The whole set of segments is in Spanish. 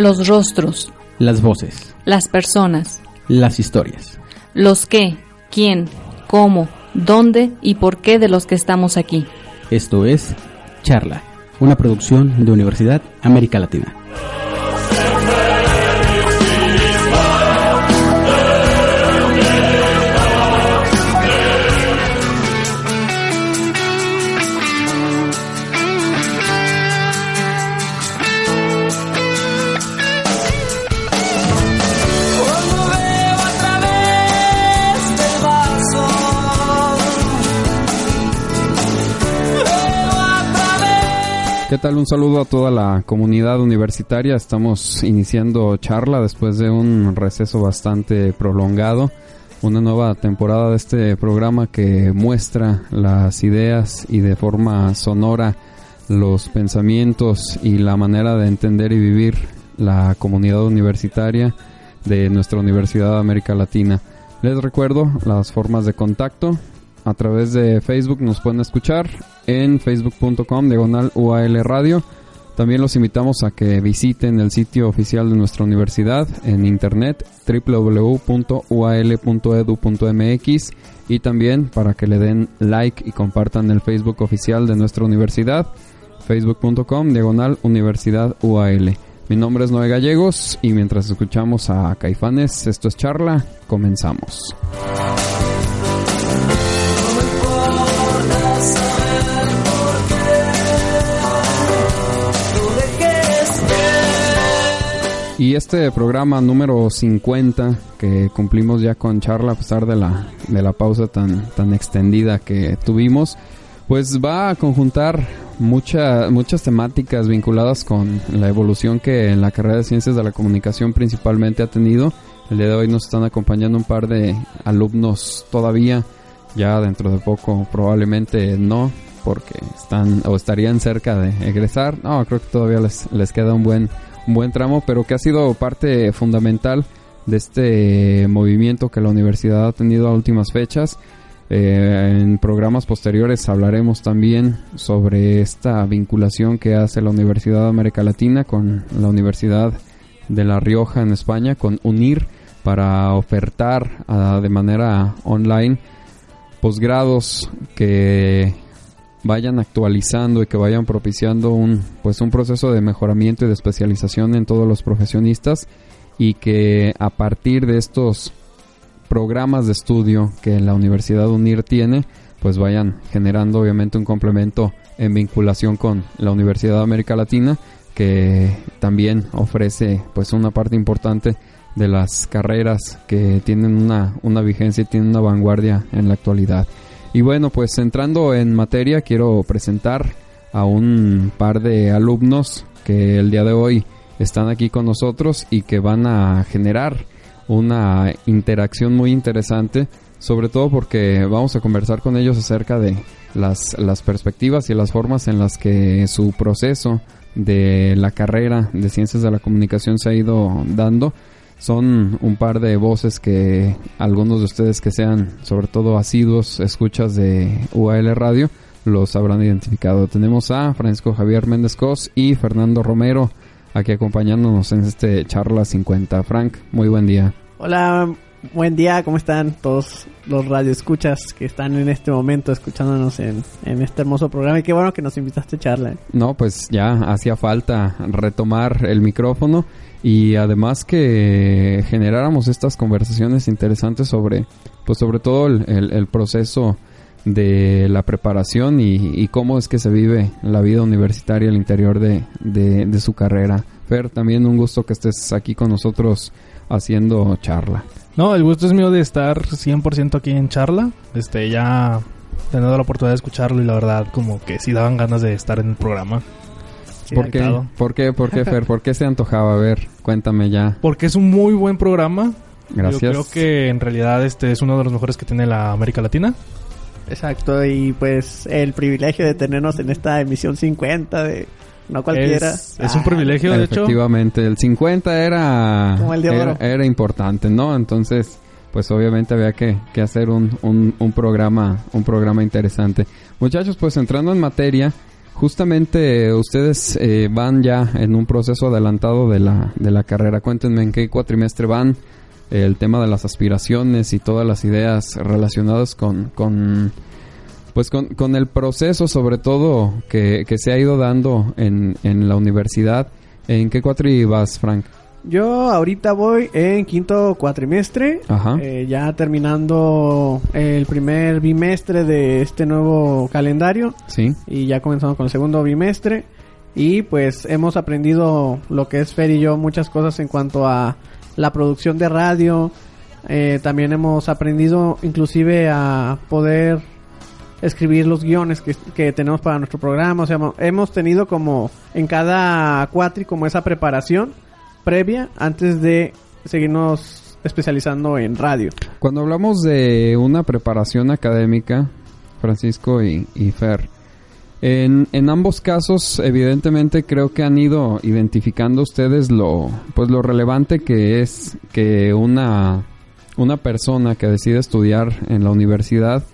Los rostros, Las voces, las personas, las historias. los qué, quién, cómo, dónde y por qué de los que estamos aquí. Esto es Charla, una producción de Universidad América Latina. ¿Qué tal? Un saludo a toda la comunidad universitaria. Estamos iniciando charla después de un receso bastante prolongado. Una nueva temporada de este programa que muestra las ideas y de forma sonora los pensamientos y la manera de entender y vivir la comunidad universitaria de nuestra Universidad de América Latina. Les recuerdo las formas de contacto. A través de Facebook nos pueden escuchar en facebook.com diagonal UAL Radio. También los invitamos a que visiten el sitio oficial de nuestra universidad en internet www.ual.edu.mx y también para que le den like y compartan el Facebook oficial de nuestra universidad facebook.com diagonal Universidad UAL. Mi nombre es Noé Gallegos y mientras escuchamos a Caifanes, esto es charla, comenzamos. Y este programa número 50 que cumplimos ya con charla a pesar de la, de la pausa tan, tan extendida que tuvimos, pues va a conjuntar mucha- muchas temáticas vinculadas con la evolución que en la carrera de ciencias de la comunicación principalmente ha tenido. El día de hoy nos están acompañando un par de alumnos todavía, ya dentro de poco probablemente no, porque están o estarían cerca de egresar. No, creo que todavía les, les queda un buen, un buen tramo, pero que ha sido parte fundamental de este movimiento que la universidad ha tenido a últimas fechas. Eh, en programas posteriores hablaremos también sobre esta vinculación que hace la Universidad de América Latina con la Universidad de La Rioja en España, con UNIR, para ofertar ah, de manera online posgrados que vayan actualizando y que vayan propiciando un pues un proceso de mejoramiento y de especialización en todos los profesionistas y que a partir de estos programas de estudio que la Universidad UNIR tiene, pues vayan generando obviamente un complemento en vinculación con la Universidad de América Latina que también ofrece pues una parte importante de las carreras que tienen una, una vigencia y tienen una vanguardia en la actualidad. Y bueno, pues entrando en materia, quiero presentar a un par de alumnos que el día de hoy están aquí con nosotros y que van a generar una interacción muy interesante, sobre todo porque vamos a conversar con ellos acerca de las, las perspectivas y las formas en las que su proceso de la carrera de ciencias de la comunicación se ha ido dando. Son un par de voces que algunos de ustedes que sean sobre todo asiduos escuchas de UAL Radio los habrán identificado. Tenemos a Francisco Javier Méndez Cos y Fernando Romero aquí acompañándonos en este charla 50. Frank, muy buen día. Hola, buen día, ¿cómo están todos los radioescuchas que están en este momento escuchándonos en, este hermoso programa? Y qué bueno que nos invitaste a charla. No, pues ya hacía falta retomar el micrófono y además que generáramos estas conversaciones interesantes sobre, pues sobre todo el, el- proceso de la preparación y, cómo es que se vive la vida universitaria al interior de- de su carrera. Fer, también un gusto que estés aquí con nosotros haciendo charla. No, el gusto es mío de estar 100% aquí en charla. Este, ya tenido la oportunidad de escucharlo y la verdad como que sí daban ganas de estar en el programa. Sí, ¿Por, qué? ¿Por qué? ¿Por qué, Fer? ¿Por qué se antojaba? A ver, cuéntame ya. Porque es un muy buen programa. Gracias. Yo creo que en realidad este es uno de los mejores que tiene la América Latina. Exacto, y pues el privilegio de tenernos en esta emisión 50 de no cualquiera. Es, es un Ah, privilegio, de hecho. Efectivamente, el 50 era, Como el de era, oro. era importante, ¿no? Entonces, pues obviamente había que, que hacer un, un, un programa un programa interesante. Muchachos, pues entrando en materia, justamente ustedes eh, van ya en un proceso adelantado de la, de la carrera. Cuéntenme en qué cuatrimestre van, el tema de las aspiraciones y todas las ideas relacionadas con... con pues con, con el proceso sobre todo que, que se ha ido dando en, en la universidad. ¿En qué cuatri vas, Frank? Yo ahorita voy en quinto cuatrimestre, Ajá. eh, ya terminando el primer bimestre de este nuevo calendario Sí. y ya comenzando con el segundo bimestre y pues hemos aprendido lo que es Fer y yo muchas cosas en cuanto a la producción de radio, eh, también hemos aprendido inclusive a poder escribir los guiones que, que tenemos para nuestro programa. O sea, mo- hemos tenido como en cada cuatri como esa preparación previa antes de seguirnos especializando en radio. Cuando hablamos de una preparación académica, Francisco y, y Fer, en, en ambos casos, evidentemente, creo que han ido identificando ustedes lo, pues lo relevante que es que una, una persona que decide estudiar en la universidad,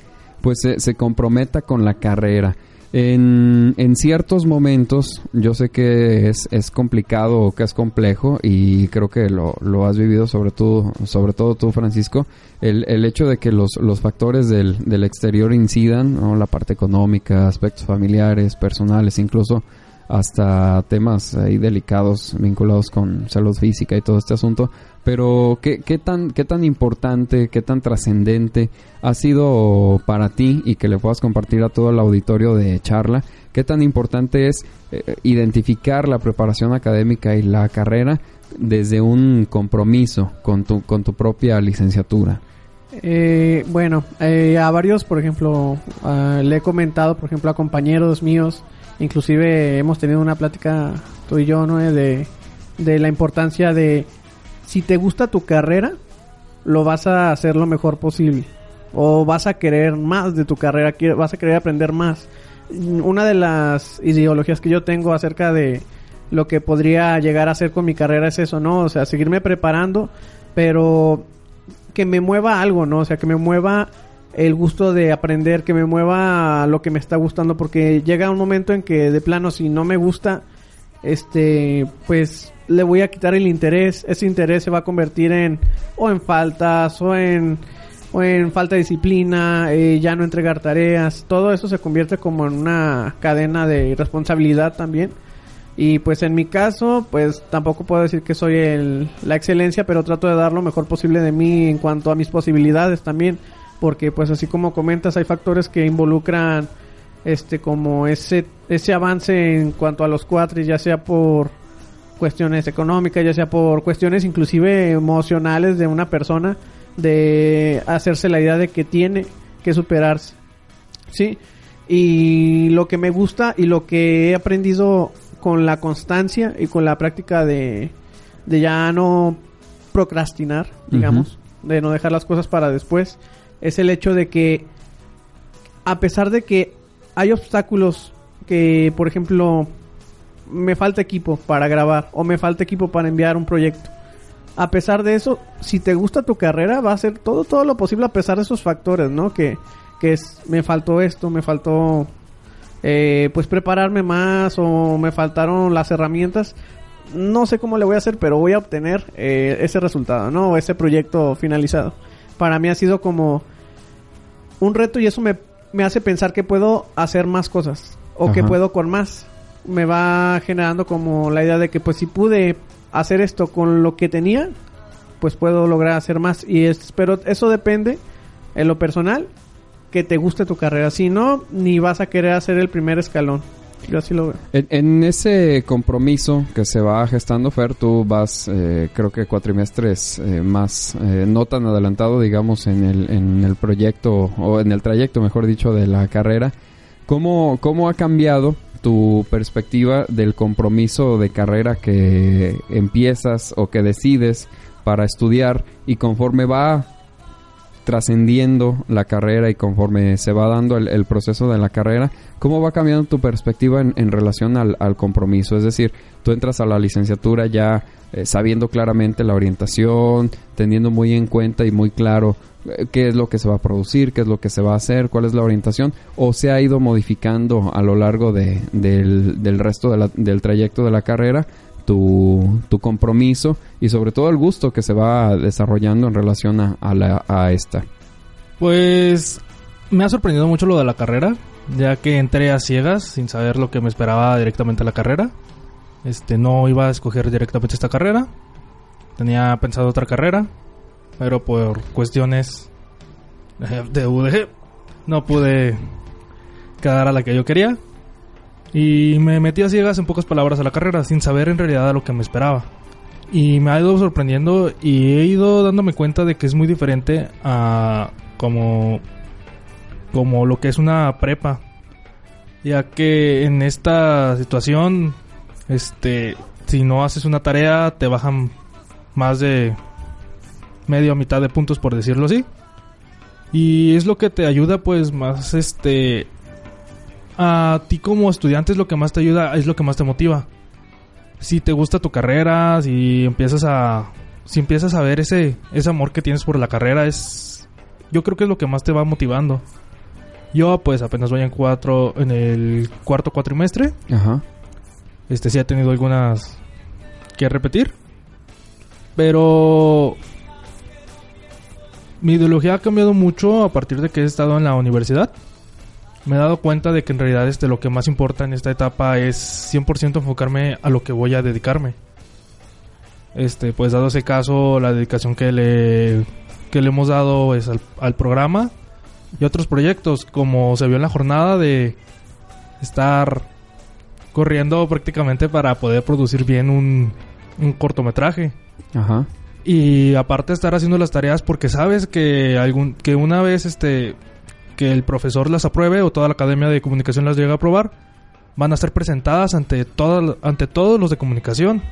pues se, se comprometa con la carrera. En, en ciertos momentos, yo sé que es, es complicado o que es complejo y creo que lo, lo has vivido sobre todo, sobre todo tú, Francisco, el, el hecho de que los, los factores del, del exterior incidan, la parte económica, aspectos familiares, personales, incluso hasta temas ahí delicados vinculados con salud física y todo este asunto. Pero, ¿qué, qué, tan, ¿qué tan importante, qué tan trascendente ha sido para ti y que le puedas compartir a todo el auditorio de charla? ¿Qué tan importante es eh, identificar la preparación académica y la carrera desde un compromiso con tu, con tu propia licenciatura? Eh, bueno, eh, a varios, por ejemplo, le he comentado, por ejemplo, a compañeros míos, inclusive hemos tenido una plática tú y yo, ¿no? De, de la importancia de si te gusta tu carrera, lo vas a hacer lo mejor posible. O vas a querer más de tu carrera, vas a querer aprender más. Una de las ideologías que yo tengo acerca de lo que podría llegar a hacer con mi carrera es eso, ¿no? O sea, seguirme preparando, pero que me mueva algo, ¿no? O sea, que me mueva el gusto de aprender, que me mueva lo que me está gustando, porque llega un momento en que de plano si no me gusta, este, pues le voy a quitar el interés, ese interés se va a convertir en o en faltas o en o en falta de disciplina, eh, ya no entregar tareas, todo eso se convierte como en una cadena de responsabilidad también. Y pues en mi caso, pues tampoco puedo decir que soy el, la excelencia, pero trato de dar lo mejor posible de mí en cuanto a mis posibilidades también, porque pues así como comentas, hay factores que involucran este como ese ese avance en cuanto a los cuatris, ya sea por cuestiones económicas, ya sea por cuestiones inclusive emocionales de una persona de hacerse la idea de que tiene que superarse. Sí. Y lo que me gusta y lo que he aprendido con la constancia y con la práctica de, de ya no procrastinar, digamos, de no dejar las cosas para después, es el hecho de que a pesar de que hay obstáculos que, por ejemplo, me falta equipo para grabar o me falta equipo para enviar un proyecto. A pesar de eso, si te gusta tu carrera, va a hacer todo todo lo posible a pesar de esos factores, ¿no? Que, que es, me faltó esto, me faltó, eh, pues prepararme más o me faltaron las herramientas. No sé cómo le voy a hacer, pero voy a obtener eh, ese resultado, ¿no? O ese proyecto finalizado. Para mí ha sido como un reto y eso me, me hace pensar que puedo hacer más cosas o que puedo con más. Me va generando como la idea de que pues si pude hacer esto con lo que tenía, pues puedo lograr hacer más. Y es, pero eso depende en lo personal que te guste tu carrera. Si no, ni vas a querer hacer el primer escalón. Yo así lo veo. En, en ese compromiso que se va gestando, Fer, tú vas, eh, creo que cuatrimestres eh, más, eh, no tan adelantado, digamos, en el, en el proyecto, o en el trayecto, mejor dicho, de la carrera. ¿Cómo, cómo ha cambiado tu perspectiva del compromiso de carrera que empiezas o que decides para estudiar y conforme va trascendiendo la carrera y conforme se va dando el, el proceso de la carrera, ¿cómo va cambiando tu perspectiva en, en relación al, compromiso? Es decir, tú entras a la licenciatura ya eh, sabiendo claramente la orientación, teniendo muy en cuenta y muy claro eh, qué es lo que se va a producir, qué es lo que se va a hacer, cuál es la orientación, o se ha ido modificando a lo largo de, del, del resto de la- del trayecto de la carrera tu, tu compromiso y sobre todo el gusto que se va desarrollando en relación a, a, a esta. Pues me ha sorprendido mucho lo de la carrera, ya que entré a ciegas sin saber lo que me esperaba directamente la carrera. Este, no iba a escoger directamente esta carrera. Tenía pensado otra carrera, pero por cuestiones eh, de UDG no pude quedar a la que yo quería. Y me metí a ciegas en pocas palabras a la carrera, sin saber en realidad a lo que me esperaba. Y me ha ido sorprendiendo y he ido dándome cuenta de que es muy diferente a como como lo que es una prepa. Ya que en esta situación este si no haces una tarea te bajan más de medio a mitad de puntos por decirlo así. Y es lo que te ayuda pues más este a ti como estudiante es lo que más te ayuda, es lo que más te motiva. Si te gusta tu carrera, si empiezas a si empiezas a ver ese ese amor que tienes por la carrera es yo creo que es lo que más te va motivando. Yo pues apenas voy en cuatro en el cuarto cuatrimestre. Ajá. Este sí ha tenido algunas que repetir. Pero mi ideología ha cambiado mucho a partir de que he estado en la universidad. Me he dado cuenta de que en realidad este, lo que más importa en esta etapa es 100% enfocarme a lo que voy a dedicarme. Este, pues dado ese caso, la dedicación que le, que le hemos dado es al, al programa y otros proyectos, como se vio en la jornada de estar corriendo prácticamente para poder producir bien un, un cortometraje. Ajá. Y aparte estar haciendo las tareas porque sabes que algún que una vez este que el profesor las apruebe o toda la academia de comunicación las llega a aprobar, van a ser presentadas ante ante todos los de comunicación.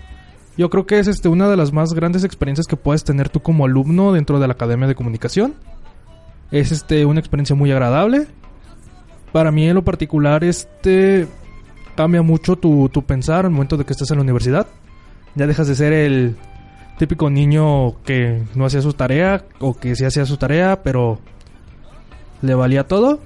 Yo creo que es este una de las más grandes experiencias que puedes tener tú como alumno dentro de la academia de comunicación. Es este una experiencia muy agradable. Para mí en lo particular este cambia mucho tu, tu pensar al momento de que estás en la universidad. Ya dejas de ser el típico niño que no hacía su tarea o que sí hacía su tarea, pero le valía todo.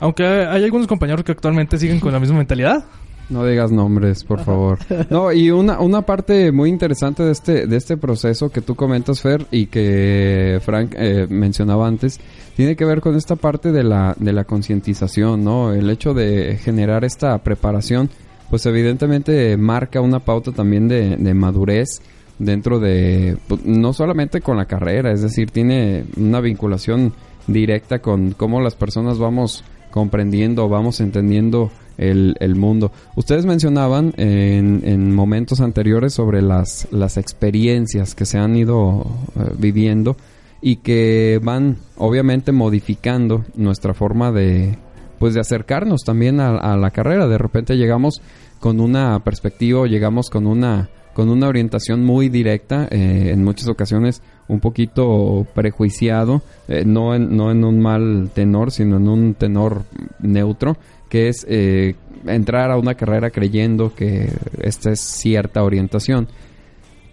Aunque hay algunos compañeros que actualmente siguen con la misma mentalidad. No digas nombres, por favor. No, y una, una parte muy interesante de este, de este proceso que tú comentas, Fer, y que Frank eh, mencionaba antes, tiene que ver con esta parte de la, de la concientización, ¿no? El hecho de generar esta preparación, pues evidentemente marca una pauta también de, de madurez dentro de, pues, no solamente con la carrera, es decir, tiene una vinculación directa con cómo las personas vamos comprendiendo, vamos entendiendo el, el mundo. Ustedes mencionaban en, en momentos anteriores sobre las, las experiencias que se han ido eh, viviendo y que van obviamente modificando nuestra forma de pues de acercarnos también a, la carrera. De repente llegamos con una perspectiva llegamos con una con una orientación muy directa, eh, en muchas ocasiones un poquito prejuiciado, eh, no, en, no en un mal tenor, sino en un tenor neutro, que es eh, entrar a una carrera creyendo que esta es cierta orientación.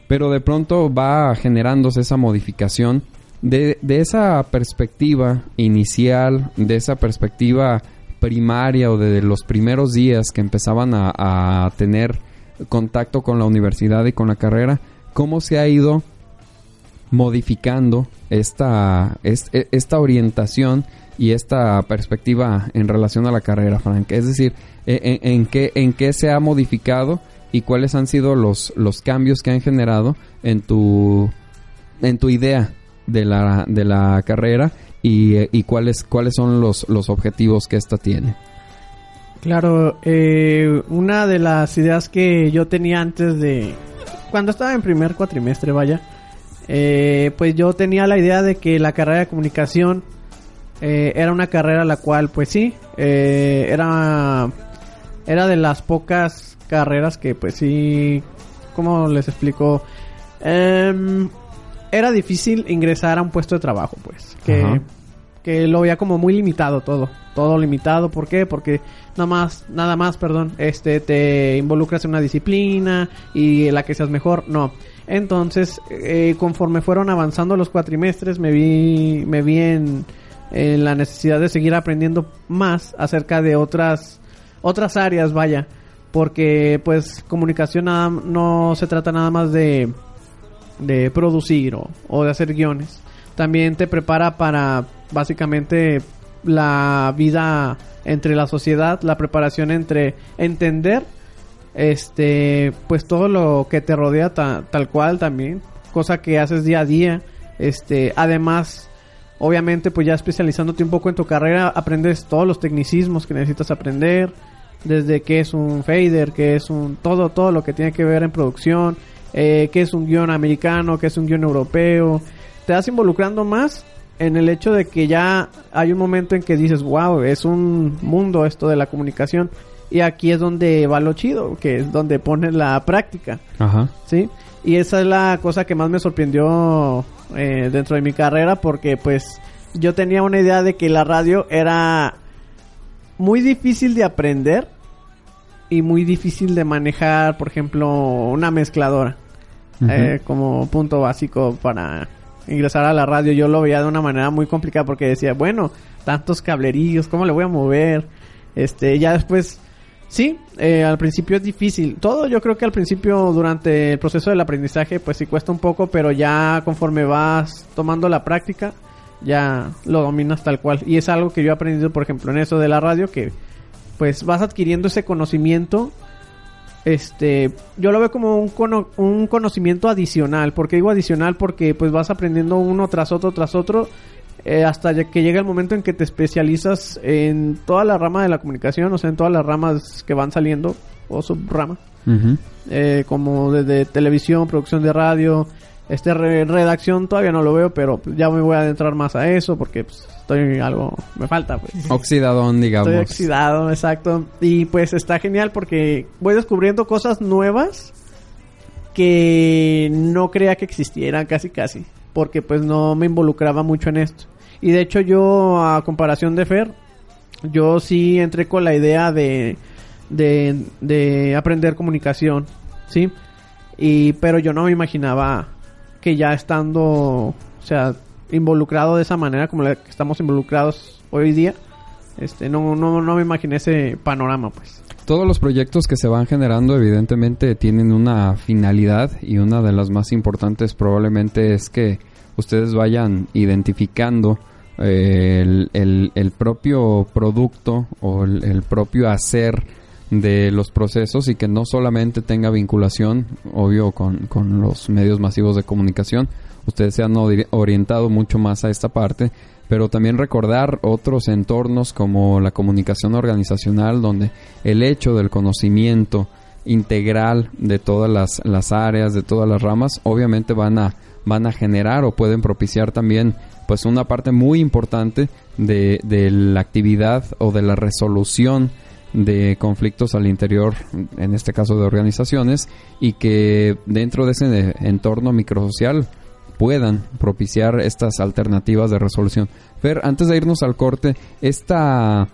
Pero de pronto va generándose esa modificación de, esa perspectiva inicial, de esa perspectiva primaria o de los primeros días que empezaban a, a tener contacto con la universidad y con la carrera, cómo se ha ido modificando esta, es- e- esta orientación y esta perspectiva en relación a la carrera, Frank. Es decir, e- en, en qué, en qué se ha modificado y cuáles han sido los, los cambios que han generado en tu, en tu idea de la, de la carrera y, cuáles, cuáles son los, los objetivos que ésta tiene. Claro, eh, una de las ideas que yo tenía antes de... Cuando estaba en primer cuatrimestre, vaya, eh, pues yo tenía la idea de que la carrera de comunicación eh, era una carrera la cual, pues sí, eh, era, era de las pocas carreras que, pues sí, ¿cómo les explico? Em, era difícil ingresar a un puesto de trabajo, pues, que, Ajá. que lo veía como muy limitado todo, todo limitado, ¿por qué? Porque nada más, nada más, perdón, este, te involucras en una disciplina y la que seas mejor, no. Entonces, eh, conforme fueron avanzando los cuatrimestres, me vi, me vi en, en la necesidad de seguir aprendiendo más acerca de otras, otras áreas, vaya. Porque, pues, comunicación nada- no se trata nada más de, de producir o, o de hacer guiones. También te prepara para, básicamente, la vida entre la sociedad, la preparación entre entender este pues todo lo que te rodea ta- tal cual también cosa que haces día a día este además obviamente pues ya especializándote un poco en tu carrera aprendes todos los tecnicismos que necesitas aprender desde qué es un fader qué es un todo todo lo que tiene que ver en producción eh, qué es un guion americano qué es un guion europeo. Te vas involucrando más en el hecho de que ya hay un momento en que dices wow es un mundo esto de la comunicación y aquí es donde va lo chido, que es donde pones la práctica, Ajá. ¿sí? Y esa es la cosa que más me sorprendió eh, dentro de mi carrera porque pues yo tenía una idea de que la radio era muy difícil de aprender y muy difícil de manejar, por ejemplo, una mezcladora eh, como punto básico para ingresar a la radio. Yo lo veía de una manera muy complicada porque decía, bueno, tantos cablerillos, ¿cómo le voy a mover? Este, ya después, sí, eh, al principio es difícil. Todo yo creo que al principio, durante el proceso del aprendizaje, pues sí cuesta un poco, pero ya conforme vas tomando la práctica, ya lo dominas tal cual. Y es algo que yo he aprendido, por ejemplo, en eso de la radio, que pues vas adquiriendo ese conocimiento este yo lo veo como un, cono- un conocimiento adicional porque digo adicional porque pues vas aprendiendo uno tras otro tras otro eh, hasta que llega el momento en que te especializas en toda la rama de la comunicación o sea en todas las ramas que van saliendo o subrama eh, como desde televisión producción de radio este re- redacción todavía no lo veo pero ya me voy a adentrar más a eso porque pues, estoy algo me falta pues Oxidadón, digamos. Estoy oxidado, exacto. Y pues está genial porque voy descubriendo cosas nuevas que no creía que existieran casi casi. Porque pues no me involucraba mucho en esto. Y de hecho yo, a comparación de Fer, yo sí entré con la idea de, de, de aprender comunicación, ¿sí? Y, pero yo no me imaginaba que ya estando, o sea, involucrado de esa manera como la que estamos involucrados hoy día, este, no, no, no me imaginé ese panorama, pues. Todos los proyectos que se van generando evidentemente tienen una finalidad y una de las más importantes probablemente es que ustedes vayan identificando el, el- propio producto o el, el propio hacer de los procesos y que no solamente tenga vinculación, obvio, con, con los medios masivos de comunicación, ustedes se han ori- orientado mucho más a esta parte, pero también recordar otros entornos como la comunicación organizacional, donde el hecho del conocimiento integral de todas las, las áreas, de todas las ramas, obviamente van a, van a generar o pueden propiciar también pues una parte muy importante de, de la actividad o de la resolución de conflictos al interior, en este caso de organizaciones, y que dentro de ese entorno microsocial puedan propiciar estas alternativas de resolución. Fer, antes de irnos al corte, esta,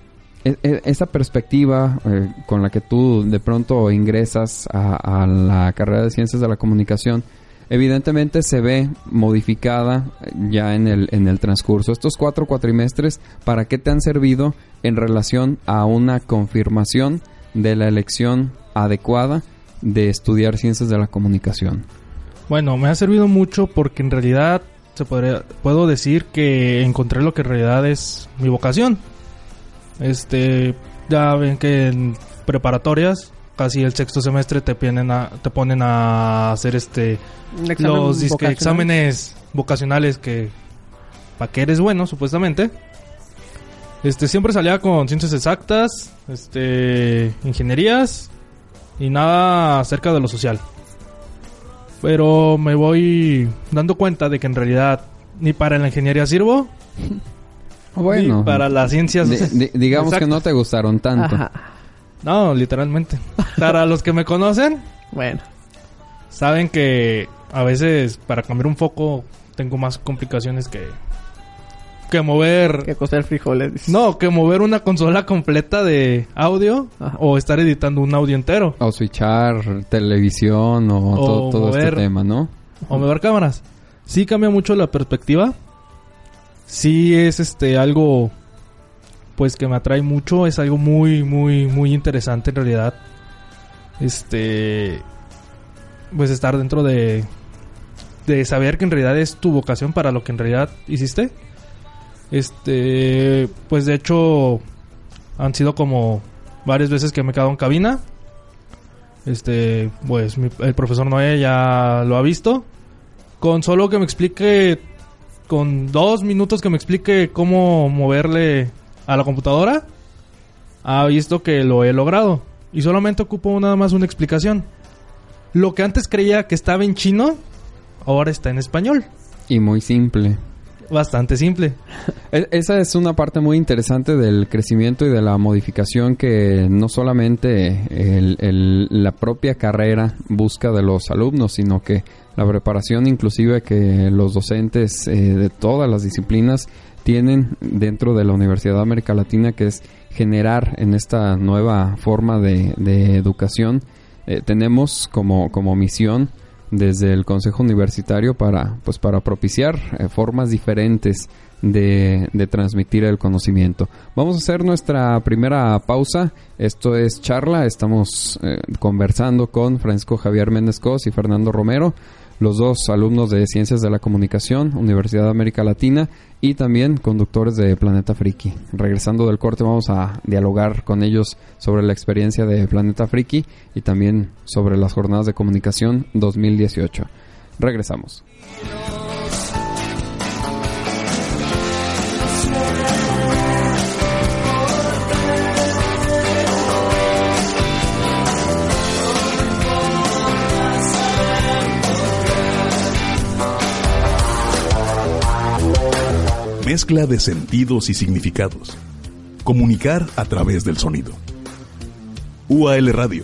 e- e- esta perspectiva eh, con la que tú de pronto ingresas a, a la carrera de ciencias de la comunicación, evidentemente se ve modificada ya en el, en el transcurso. Estos cuatro cuatrimestres, ¿para qué te han servido en relación a una confirmación de la elección adecuada de estudiar ciencias de la comunicación? Bueno, me ha servido mucho porque en realidad se podría, puedo decir que encontré lo que en realidad es mi vocación. Este, ya ven que en preparatorias, casi el sexto semestre te ponen a, te ponen a hacer este los vocacional. exámenes vocacionales que para que eres bueno supuestamente. Este, siempre salía con ciencias exactas, este, ingenierías y nada acerca de lo social. Pero me voy dando cuenta de que en realidad ni para la ingeniería sirvo, Bueno, ni para las ciencias. di- di- digamos que no te gustaron tanto. Ajá. No, literalmente. Para los que me conocen, Bueno. saben que a veces para cambiar un foco tengo más complicaciones que que mover Que coser frijoles. dices. no, que mover una consola completa de audio Ajá. o estar editando un audio entero O switchar televisión o, todo, todo este mover- tema, ¿no? o mover cámaras. Sí cambia mucho la perspectiva. Sí es este algo pues que me atrae mucho, es algo muy muy muy interesante en realidad. Este pues estar dentro de de saber que en realidad es tu vocación para lo que en realidad hiciste. Este, pues de hecho han sido como varias veces que me he quedado en cabina. Este, pues mi- el profesor Noé ya lo ha visto. Con solo que me explique, con dos minutos que me explique cómo moverle a la computadora, ha visto que lo he logrado. Y solamente ocupo nada más una explicación. Lo que antes creía que estaba en chino, ahora está en español. Y muy simple. Bastante simple. E- Esa es una parte muy interesante del crecimiento y de la modificación que no solamente el- el- la propia carrera busca de los alumnos, sino que la preparación inclusive que los docentes eh, de todas las disciplinas tienen dentro de la Universidad de América Latina, que es generar en esta nueva forma de, educación. Eh, tenemos como, como misión desde el Consejo Universitario para, pues, para propiciar eh, formas diferentes de, de transmitir el conocimiento. Vamos a hacer nuestra primera pausa. Esto es charla. Estamos eh, conversando con Francisco Javier Méndez Cos y Fernando Romero, los dos alumnos de Ciencias de la Comunicación, Universidad de América Latina, y también conductores de Planeta Friki. Regresando del corte vamos a dialogar con ellos sobre la experiencia de Planeta Friki y también sobre las jornadas de comunicación 2018. Regresamos. Mezcla de sentidos y significados. Comunicar a través del sonido. UAL Radio,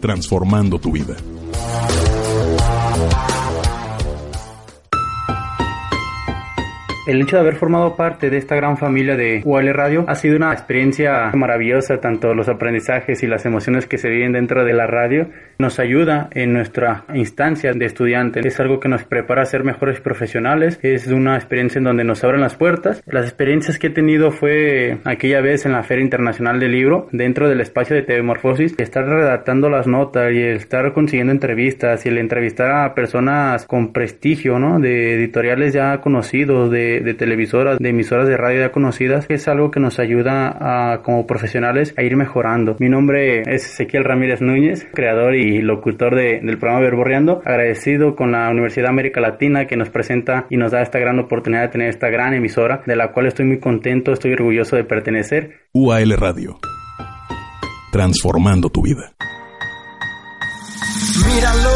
transformando tu vida. El hecho de haber formado parte de esta gran familia de UAL Radio ha sido una experiencia maravillosa, tanto los aprendizajes y las emociones que se viven dentro de la radio nos ayuda en nuestra instancia de estudiante. Es algo que nos prepara a ser mejores profesionales, es una experiencia en donde nos abren las puertas. Las experiencias que he tenido fue aquella vez en la Feria Internacional del Libro, dentro del espacio de TV Morfosis, estar redactando las notas y estar consiguiendo entrevistas y el entrevistar a personas con prestigio, ¿no? De editoriales ya conocidos, de, de televisoras, de emisoras de radio ya conocidas, es algo que nos ayuda a, como profesionales a ir mejorando. Mi nombre es Ezequiel Ramírez Núñez, creador y locutor de- del programa Verborreando, agradecido con la Universidad de América Latina que nos presenta y nos da esta gran oportunidad de tener esta gran emisora, de la cual estoy muy contento, estoy orgulloso de pertenecer. UAL Radio, transformando tu vida. Míralo.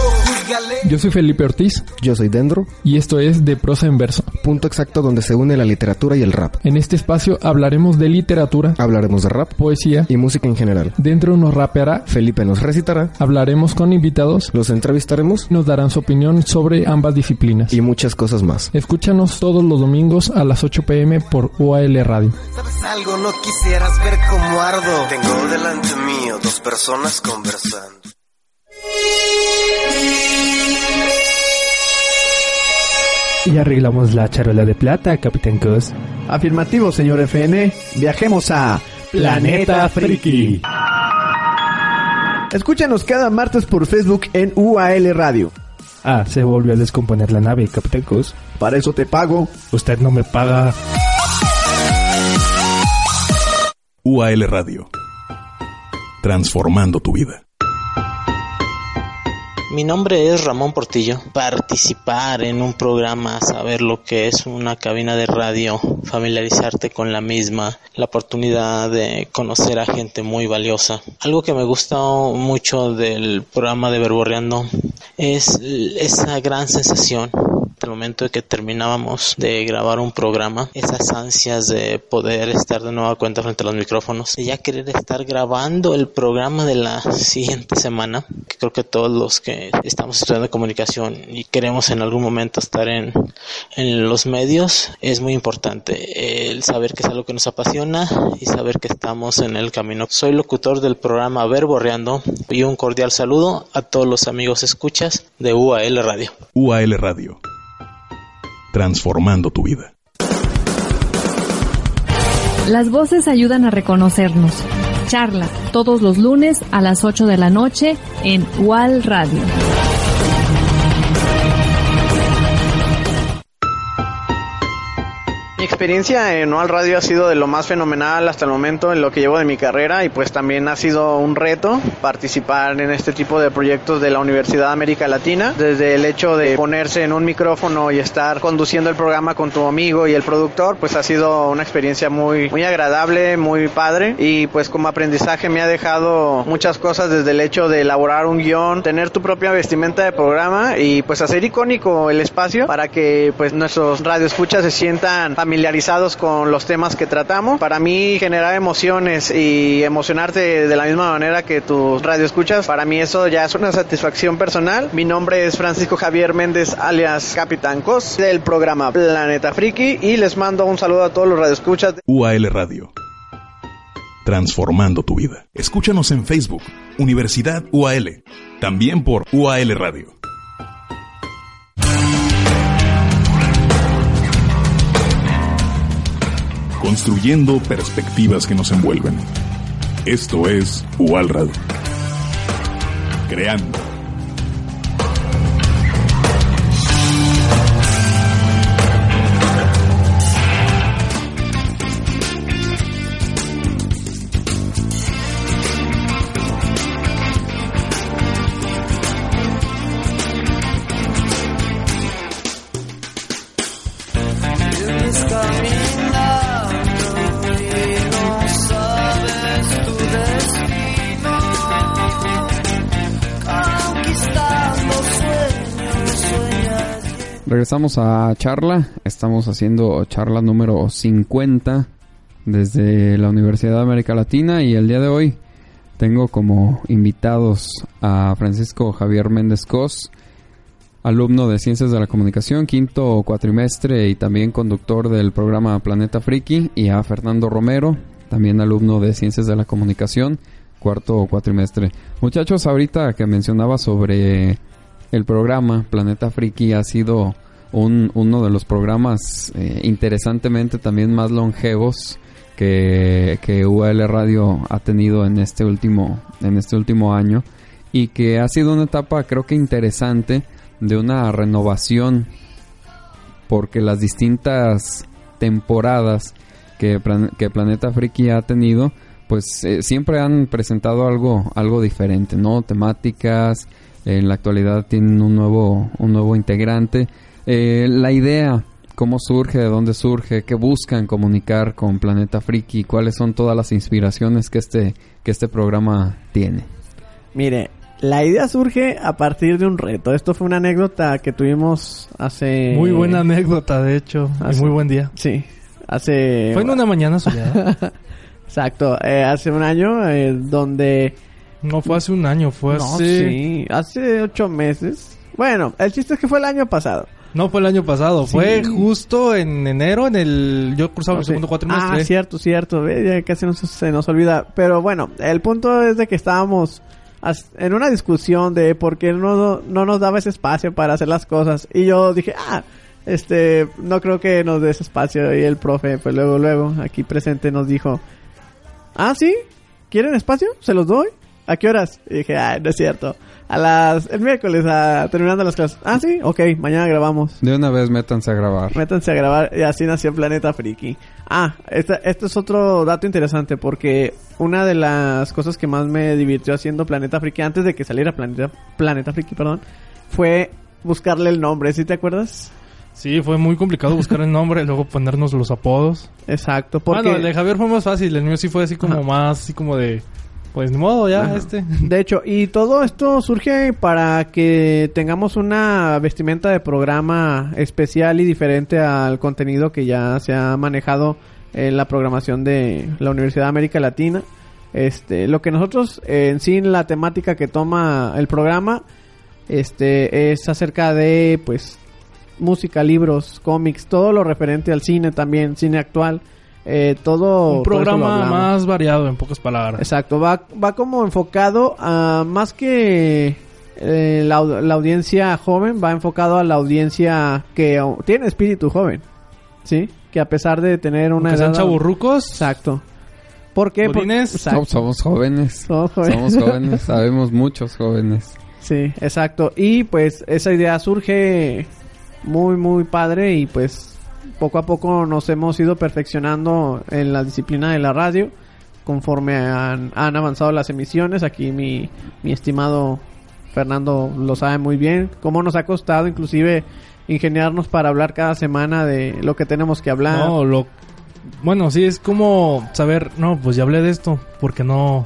Yo soy Felipe Ortiz Yo soy Dendro, y esto es De Prosa en Verso. punto exacto donde se une la literatura y el rap. En este espacio hablaremos de literatura, Hablaremos de rap poesía, y música en general. dentro nos rapeará, Felipe nos recitará, hablaremos con invitados, los entrevistaremos nos darán su opinión sobre ambas disciplinas. y muchas cosas más. Escúchanos todos los domingos a las 8 pm por UAL Radio. ¿Sabes algo? No quisieras ver cómo ardo. Tengo delante mío dos personas conversando. Y arreglamos la charola de plata, Capitán Cos. Afirmativo, señor FN. Viajemos a Planeta Friki. Escúchanos cada martes por Facebook en UAL Radio. Ah, se volvió a descomponer la nave, Capitán Cos. Para eso te pago. Usted no me paga. UAL Radio, transformando tu vida. Mi nombre es Ramón Portillo. Participar en un programa, saber lo que es una cabina de radio, familiarizarte con la misma, la oportunidad de conocer a gente muy valiosa. Algo que me gusta mucho del programa de Verborreando es esa gran sensación el momento de que terminábamos de grabar un programa, esas ansias de poder estar de nueva cuenta frente a los micrófonos, de ya querer estar grabando el programa de la siguiente semana, que creo que todos los que estamos estudiando comunicación y queremos en algún momento estar en, en los medios, es muy importante el saber que es algo que nos apasiona y saber que estamos en el camino. Soy locutor del programa Verborreando y un cordial saludo a todos los amigos escuchas de UAL Radio. UAL Radio transformando tu vida. Las voces ayudan a reconocernos. Charla todos los lunes a las 8 de la noche en UAL Radio. Experiencia en UAL Radio ha sido de lo más fenomenal hasta el momento en lo que llevo de mi carrera y pues también ha sido un reto participar en este tipo de proyectos de la Universidad de América Latina, desde el hecho de ponerse en un micrófono y estar conduciendo el programa con tu amigo y el productor, pues ha sido una experiencia muy muy agradable, muy padre. Y pues como aprendizaje me ha dejado muchas cosas desde el hecho de elaborar un guion, tener tu propia vestimenta de programa y pues hacer icónico el espacio para que pues nuestros radioescuchas se sientan familiarizados con los temas que tratamos. Para mí generar emociones y emocionarte de la misma manera que tus radio escuchas, para mí eso ya es una satisfacción personal. Mi nombre es Francisco Javier Méndez alias Capitán Cos del programa Planeta Friki y les mando un saludo a todos los radioescuchas. UAL Radio. Transformando tu vida. Escúchanos en Facebook, Universidad UAL. También por UAL Radio. Construyendo perspectivas que nos envuelven. Esto es UAL Radio. Creando. Regresamos a charla. Estamos haciendo charla número 50 desde la Universidad de América Latina y el día de hoy tengo como invitados a Francisco Javier Méndez Cos, alumno de Ciencias de la Comunicación, quinto cuatrimestre y también conductor del programa Planeta Friki, y a Fernando Romero, también alumno de Ciencias de la Comunicación, cuarto cuatrimestre. Muchachos, ahorita que mencionaba sobre el programa Planeta Friki ha sido un, uno de los programas eh, interesantemente también más longevos que, que UL Radio ha tenido en este último en este último año y que ha sido una etapa creo que interesante de una renovación porque las distintas temporadas que, que Planeta Friki ha tenido pues eh, siempre han presentado algo algo diferente no temáticas en la actualidad tienen un nuevo, un nuevo integrante. Eh, la idea, cómo surge, de dónde surge, qué buscan comunicar con Planeta Friki, cuáles son todas las inspiraciones que este, que este programa tiene. Mire, la idea surge a partir de un reto. Esto fue una anécdota que tuvimos hace... Muy buena anécdota, de hecho. Hace... muy buen día. Sí. Hace... Fue en una mañana soleada. Exacto. Eh, hace un año eh, donde no fue hace un año, fue no, hace... sí, hace ocho meses. Bueno, el chiste es que fue el año pasado. No fue el año pasado, sí. fue justo en enero, en el... Yo cruzaba no, el segundo cuatrimestre. Ah, cierto, cierto, ya casi nos, se nos olvida. Pero bueno, el punto es de que estábamos en una discusión de por qué no, no nos daba ese espacio para hacer las cosas. Y yo dije, ah, este, no creo que nos dé ese espacio. Y el profe, pues luego, luego, aquí presente nos dijo, ah, sí, ¿quieren espacio? Se los doy ¿A qué horas? Y dije, ay, no es cierto. A las, el miércoles, a, terminando las clases. Ah, sí, ok, mañana grabamos. De una vez métanse a grabar. Métanse a grabar y así nació Planeta Friki. Ah, este, este es otro dato interesante porque una de las cosas que más me divirtió haciendo Planeta Friki antes de que saliera Planeta, Planeta Friki, perdón, fue buscarle el nombre, ¿sí te acuerdas? Sí, fue muy complicado buscar el nombre, luego ponernos los apodos. Exacto, porque... Bueno, el de Javier fue más fácil, el mío sí fue así como Ajá. más, así como de... Pues ni modo, ya, Ajá. este. De hecho, y todo esto surge para que tengamos una vestimenta de programa especial y diferente al contenido que ya se ha manejado en la programación de la Universidad de América Latina. Este, lo que nosotros eh, en sí la temática que toma el programa este es acerca de pues música, libros, cómics, todo lo referente al cine también, cine actual, eh, todo Un programa más variado, en pocas palabras. Exacto, va, va como enfocado a más que eh, la, la audiencia joven, va enfocado a la audiencia que tiene espíritu joven, ¿sí? Que a pesar de tener una sean edad... chavorrucos. Exacto. ¿Por qué? Por- Godines. Exacto. Somos, somos jóvenes. Somos jóvenes. Somos jóvenes. Sabemos muchos jóvenes. Sí, exacto. Y pues esa idea surge muy, muy padre y pues poco a poco nos hemos ido perfeccionando en la disciplina de la radio conforme han, avanzado las emisiones. Aquí mi, mi estimado Fernando lo sabe muy bien. Cómo nos ha costado inclusive ingeniarnos para hablar cada semana de lo que tenemos que hablar. Bueno, sí, es como saber, no, pues ya hablé de esto, porque no...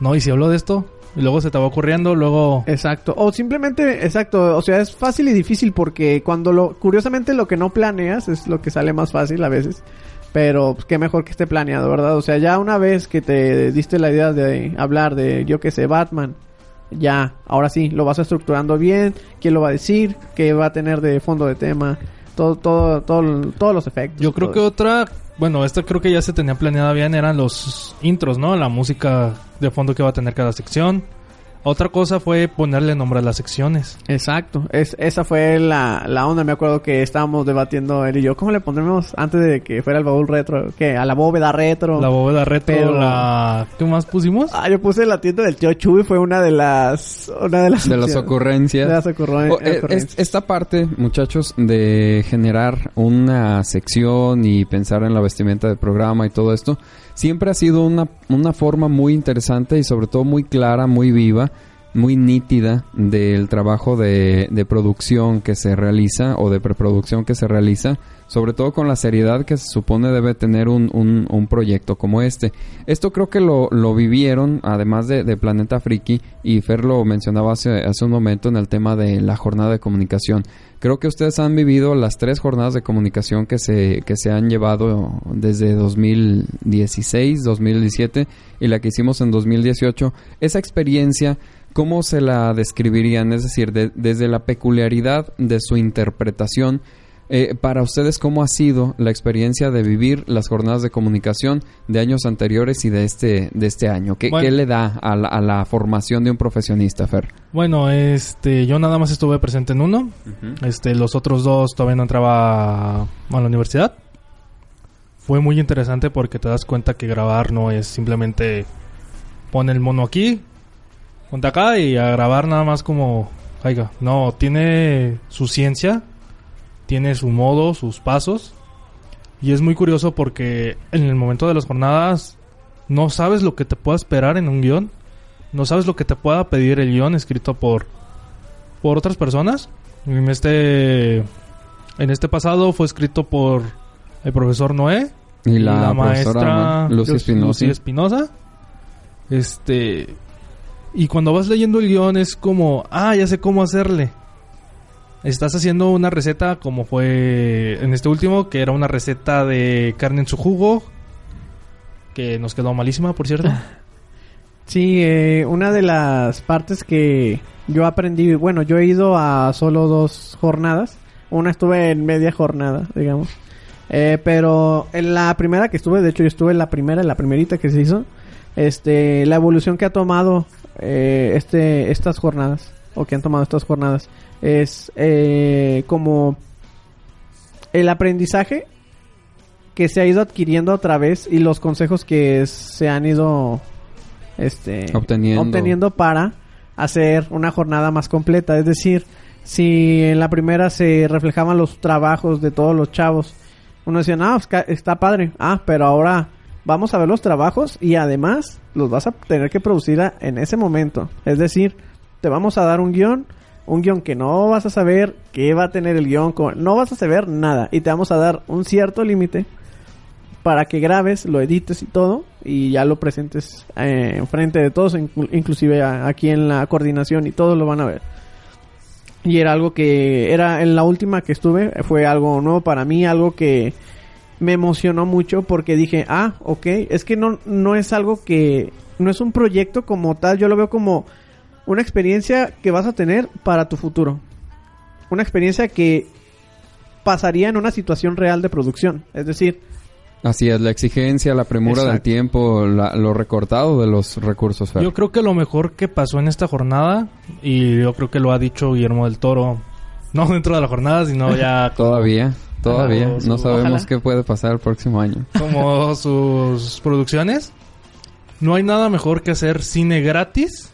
No, y si hablo de esto, luego se te va ocurriendo, luego... Exacto. O simplemente, exacto. O sea, es fácil y difícil porque cuando lo, curiosamente lo que no planeas es lo que sale más fácil a veces. Pero pues, qué mejor que esté planeado, ¿verdad? O sea, ya una vez que te diste la idea de hablar de, yo qué sé, Batman, ya, ahora sí, lo vas estructurando bien, quién lo va a decir, qué va a tener de fondo de tema, todo, todo, todo, todos los efectos. Yo creo que eso. otra... Bueno, esta creo que ya se tenía planeada bien, eran los intros, ¿no? La música de fondo que va a tener cada sección. Otra cosa fue ponerle nombre a las secciones. Exacto, es, esa fue la, la onda, me acuerdo que estábamos debatiendo él y yo, ¿cómo le pondremos antes de que fuera el baúl retro? ¿Qué? ¿A la bóveda retro? La bóveda retro, Pero- la... ¿Qué más pusimos? Ah, yo puse la tienda del tío Chuy, fue una de las... Una de las... De las ocurrencias. De las ocurren- O, eh, ocurrencias. es- esta parte, muchachos, de generar una sección y pensar en la vestimenta del programa y todo esto, siempre ha sido una, una forma muy interesante y sobre todo muy clara, muy viva, muy nítida del trabajo de, de producción que se realiza o de preproducción que se realiza, sobre todo con la seriedad que se supone debe tener un, un, un proyecto como este. Esto creo que lo, lo vivieron, además de, de Planeta Friki, y Fer lo mencionaba hace, hace un momento en el tema de la jornada de comunicación. Creo que ustedes han vivido las tres jornadas de comunicación que se, que se han llevado desde 2016, 2017 y la que hicimos en 2018. Esa experiencia, ¿cómo se la describirían? Es decir, de- desde la peculiaridad de su interpretación, eh, para ustedes, ¿cómo ha sido la experiencia de vivir las jornadas de comunicación de años anteriores y de este, de este año? ¿Qué, Bueno. qué le da a la, a la formación de un profesionista, Fer? Bueno, este, yo nada más estuve presente en uno. Este, los otros dos todavía no entraba a la universidad. Fue muy interesante porque te das cuenta que grabar no es simplemente pon el mono aquí, ponte acá y a grabar nada más como caiga. No, tiene su ciencia, tiene su modo, sus pasos. Y es muy curioso porque en el momento de las jornadas no sabes lo que te pueda esperar en un guion. No sabes lo que te pueda pedir el guion escrito por, por otras personas. En este, en este pasado fue escrito por el profesor Noé Y la profesora Ma- Lucy Luz- Espinosa. Lucy Espinosa. Este, y cuando vas leyendo el guion es como, ah, ya sé cómo hacerle. Estás haciendo una receta como fue en este último, que era una receta de carne en su jugo, que nos quedó malísima, por cierto. Sí, eh, una de las partes que yo aprendí, bueno, yo he ido a solo dos jornadas. Una estuve en media jornada, digamos. Eh, pero en la primera que estuve, de hecho yo estuve en la primera, en la primerita que se hizo, este, la evolución que ha tomado eh, este, estas jornadas, o que han tomado estas jornadas, es eh, como el aprendizaje que se ha ido adquiriendo otra vez y los consejos que se han ido este Obteniendo. obteniendo para hacer una jornada más completa. Es decir, si en la primera se reflejaban los trabajos de todos los chavos, uno decía, no, ca- está padre. Ah, pero ahora vamos a ver los trabajos y además los vas a tener que producir en ese momento. Es decir, te vamos a dar un guion, un guion que no vas a saber qué va a tener el guion, no vas a saber nada y te vamos a dar un cierto límite para que grabes, lo edites y todo y ya lo presentes eh, enfrente de todos, inclu- inclusive aquí en la coordinación y todos lo van a ver. Y era algo que era en la última que estuve, fue algo nuevo para mí, algo que me emocionó mucho porque dije, ah, ok, es que no, no es algo que, no es un proyecto como tal, yo lo veo como una experiencia que vas a tener para tu futuro. Una experiencia que pasaría en una situación real de producción. Es decir, Así es, la exigencia, la premura del tiempo, la- lo recortado de los recursos. Fer. Yo creo que lo mejor que pasó en esta jornada, y yo creo que lo ha dicho Guillermo del Toro, no dentro de la jornada, sino ya Todavía, todavía. Ojalá. No sabemos Ojalá. qué puede pasar el próximo año. como sus producciones. No hay nada mejor que hacer cine gratis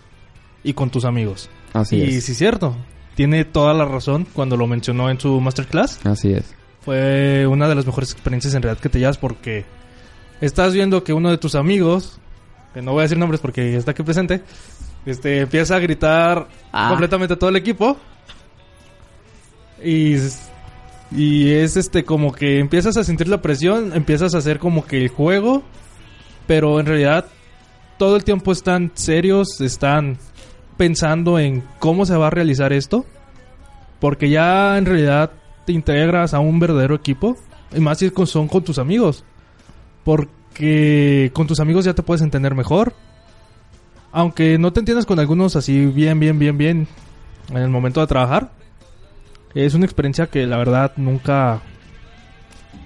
y con tus amigos. Así y es. sí, cierto. Tiene toda la razón cuando lo mencionó en su masterclass. Así es. Fue una de las mejores experiencias en realidad que te llevas porque estás viendo que uno de tus amigos, que no voy a decir nombres porque está aquí presente, este empieza a gritar Ah. completamente a todo el equipo. Y, y es este como que empiezas a sentir la presión, empiezas a hacer como que el juego, pero en realidad todo el tiempo están serios, están pensando en cómo se va a realizar esto. Porque ya en realidad te integras a un verdadero equipo. Y más si son con tus amigos. Porque con tus amigos ya te puedes entender mejor. Aunque no te entiendas con algunos así bien, bien, bien, bien en el momento de trabajar. Es una experiencia que la verdad nunca,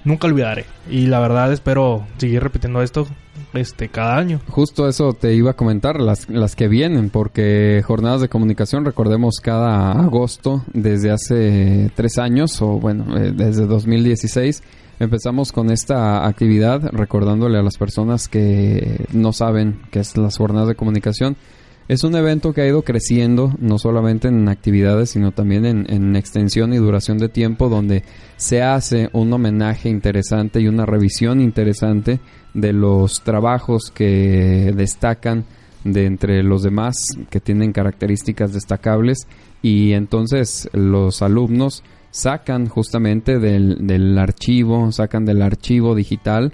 nunca olvidaré. Y la verdad espero seguir repitiendo esto este cada año. Justo eso te iba a comentar, las, las que vienen, porque jornadas de comunicación, recordemos, cada agosto desde hace tres años, o bueno, eh, desde 2016, empezamos con esta actividad, recordándole a las personas que no saben qué es las jornadas de comunicación. Es un evento que ha ido creciendo, no solamente en actividades, sino también en, en extensión y duración de tiempo, donde se hace un homenaje interesante y una revisión interesante de los trabajos que destacan de entre los demás, que tienen características destacables, y entonces los alumnos sacan justamente del archivo, sacan del archivo digital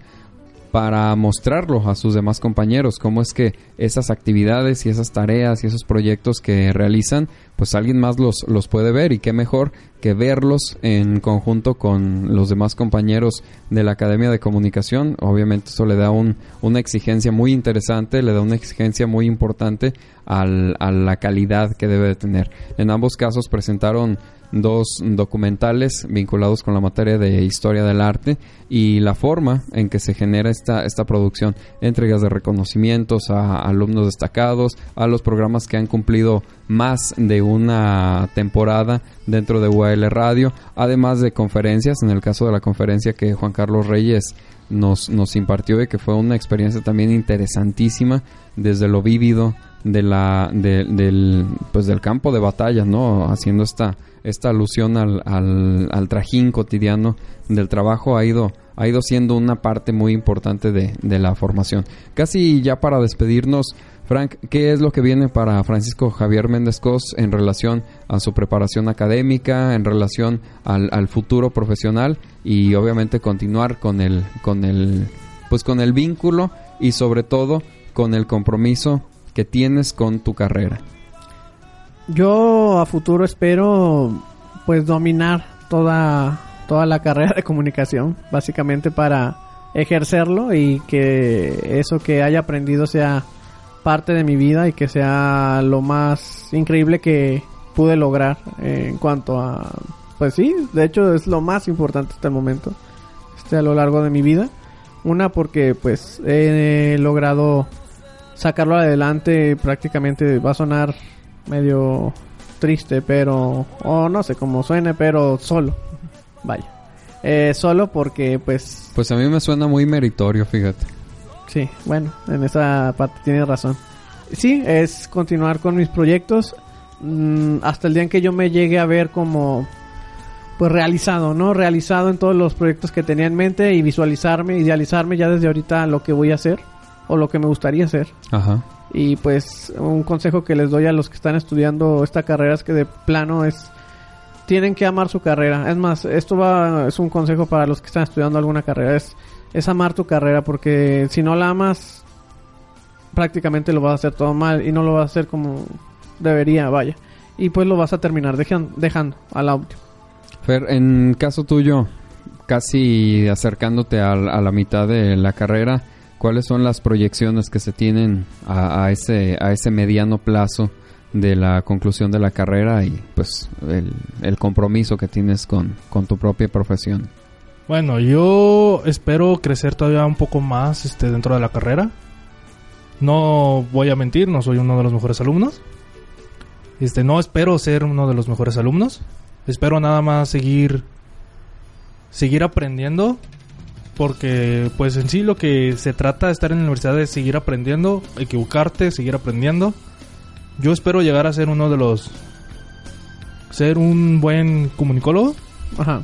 para mostrarlo a sus demás compañeros, cómo es que esas actividades y esas tareas y esos proyectos que realizan, pues alguien más los, los puede ver y qué mejor que verlos en conjunto con los demás compañeros de la Academia de Comunicación. Obviamente eso le da un, una exigencia muy interesante, le da una exigencia muy importante a la calidad que debe de tener. En ambos casos presentaron dos documentales vinculados con la materia de historia del arte y la forma en que se genera esta, esta producción, entregas de reconocimientos a alumnos destacados, a los programas que han cumplido más de una temporada dentro de UAL Radio, además de conferencias, en el caso de la conferencia que Juan Carlos Reyes nos, nos impartió y que fue una experiencia también interesantísima desde lo vívido de la de- del pues del campo de batalla no haciendo esta esta alusión al, al, al trajín cotidiano del trabajo ha ido ha ido siendo una parte muy importante de, de la formación. Casi ya para despedirnos Frank qué es lo que viene para Francisco Javier Méndez Cos en relación a su preparación académica en relación al, al futuro profesional y obviamente continuar con el con el pues con el vínculo y sobre todo con el compromiso que tienes con tu carrera. Yo a futuro espero pues dominar toda toda la carrera de comunicación, básicamente para ejercerlo y que eso que haya aprendido sea parte de mi vida y que sea lo más increíble que pude lograr en cuanto a pues sí, de hecho es lo más importante hasta el momento este a lo largo de mi vida. Una porque pues he logrado sacarlo adelante prácticamente va a sonar medio triste, pero o no sé cómo suene, pero solo. Vaya. Eh, solo porque pues Pues a mí me suena muy meritorio, fíjate. sí, bueno, en esa parte tienes razón. sí, es continuar con mis proyectos mm, hasta el día en que yo me llegue a ver como pues realizado, ¿no? Realizado en todos los proyectos que tenía en mente y visualizarme, idealizarme ya desde ahorita lo que voy a hacer o lo que me gustaría hacer. Ajá. Y pues un consejo que les doy a los que están estudiando esta carrera es que de plano es tienen que amar su carrera. Es más, esto va es un consejo para los que están estudiando alguna carrera es es amar tu carrera porque si no la amas prácticamente lo vas a hacer todo mal y no lo vas a hacer como debería, vaya. Y pues lo vas a terminar dejan- dejando al audio. Fer, en caso tuyo, casi acercándote a, a la mitad de la carrera, ¿cuáles son las proyecciones que se tienen a, ese, a ese mediano plazo de la conclusión de la carrera y pues el, el compromiso que tienes con, con tu propia profesión? Bueno, yo espero crecer todavía un poco más este, dentro de la carrera. No voy a mentir, no soy uno de los mejores alumnos. Este, no espero ser uno de los mejores alumnos. Espero nada más seguir seguir aprendiendo porque pues en sí lo que se trata de estar en la universidad es seguir aprendiendo, equivocarte, seguir aprendiendo. Yo espero llegar a ser uno de los ser un buen comunicólogo. Ajá.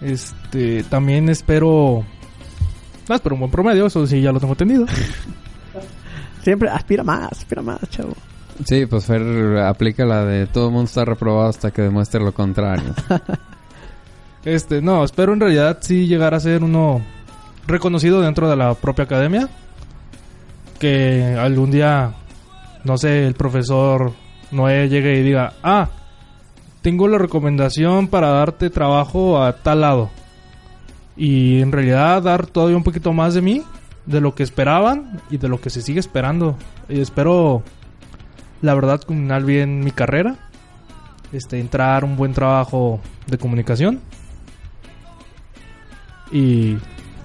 Este, también espero no espero un buen promedio, eso sí ya lo tengo entendido. Siempre aspira más, aspira más, chavo. Sí, pues Fer aplica la de todo el mundo está reprobado hasta que demuestre lo contrario. Este, no, espero en realidad sí llegar a ser uno reconocido dentro de la propia academia. Que algún día, no sé, el profesor Noé llegue y diga, ah, tengo la recomendación para darte trabajo a tal lado. Y en realidad dar todavía un poquito más de mí, de lo que esperaban y de lo que se sigue esperando. Y espero, la verdad, culminar bien mi carrera. Este, entrar un buen trabajo de comunicación y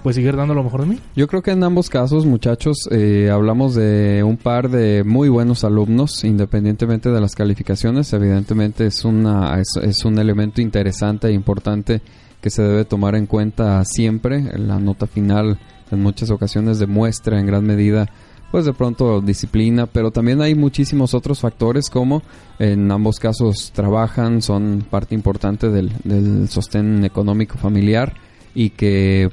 pues seguir dando lo mejor de mí. Yo creo que en ambos casos, muchachos, eh, hablamos de un par de muy buenos alumnos, independientemente de las calificaciones. Evidentemente es, una, es, un elemento interesante e importante que se debe tomar en cuenta siempre. La nota final en muchas ocasiones demuestra en gran medida pues de pronto disciplina, pero también hay muchísimos otros factores como en ambos casos trabajan, son parte importante del, del sostén económico familiar y que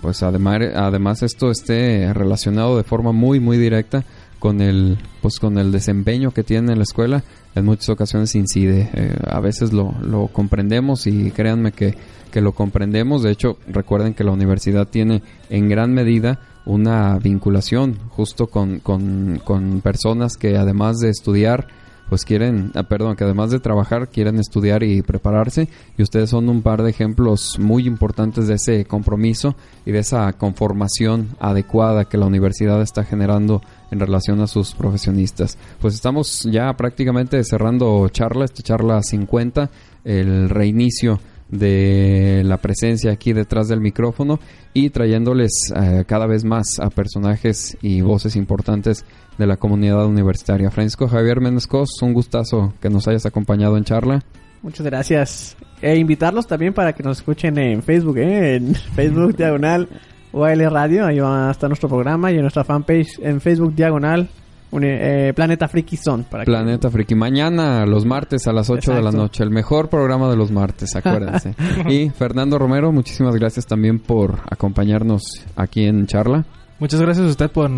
pues además además esto esté relacionado de forma muy muy directa con el pues con el desempeño que tiene en la escuela en muchas ocasiones incide. Eh, a veces lo, lo comprendemos y créanme que, que lo comprendemos. De hecho recuerden que la universidad tiene en gran medida una vinculación justo con, con, con personas que además de estudiar pues quieren, ah, perdón, que además de trabajar quieren estudiar y prepararse y ustedes son un par de ejemplos muy importantes de ese compromiso y de esa conformación adecuada que la universidad está generando en relación a sus profesionistas. Pues estamos ya prácticamente cerrando charla, esta charla 50, el reinicio de la presencia aquí detrás del micrófono y trayéndoles eh, cada vez más a personajes y voces importantes de la comunidad universitaria. Francisco Javier Méndez Cos, un gustazo que nos hayas acompañado en charla. Muchas gracias. E invitarlos también para que nos escuchen en Facebook, ¿eh? en Facebook Diagonal UAL Radio. Ahí va a estar nuestro programa y en nuestra fanpage en Facebook Diagonal uni- eh, Planeta Friki Zone. Para que- Planeta Friki. Mañana, los martes a las 8 de la Exacto. noche. El mejor programa de los martes, acuérdense. y Fernando Romero, muchísimas gracias también por acompañarnos aquí en charla. Muchas gracias a usted por,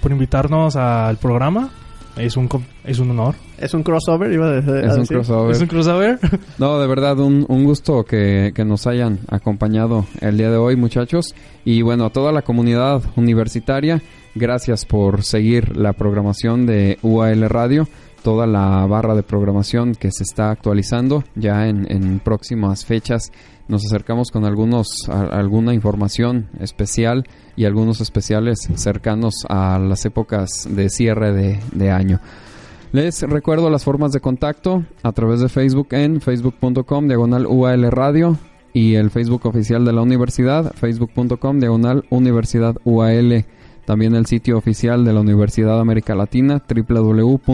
por invitarnos al programa. Es un, es un honor. Es un crossover, iba a decir. Es un crossover. Es un crossover. No, de verdad, un, un gusto que, que nos hayan acompañado el día de hoy, muchachos. Y bueno, a toda la comunidad universitaria, gracias por seguir la programación de UAL Radio, toda la barra de programación que se está actualizando ya en, próximas fechas. Nos acercamos con algunos a- alguna información especial y algunos especiales cercanos a las épocas de cierre de, de año. Les recuerdo las formas de contacto a través de Facebook en facebook.com diagonal UAL Radio y el Facebook oficial de la universidad, facebook.com diagonal Universidad UAL. También el sitio oficial de la Universidad América Latina, www.ual.edu.mx.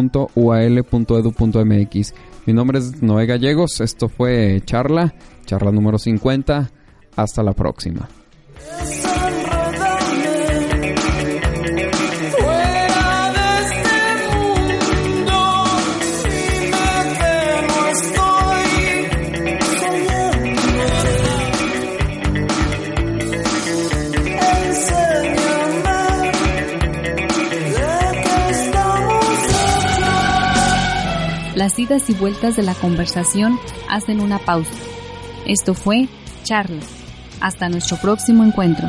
Mi nombre es Noé Gallegos, esto fue Charla, charla número 50. Hasta la próxima. Las idas y vueltas de la conversación hacen una pausa. Esto fue Charla. Hasta nuestro próximo encuentro.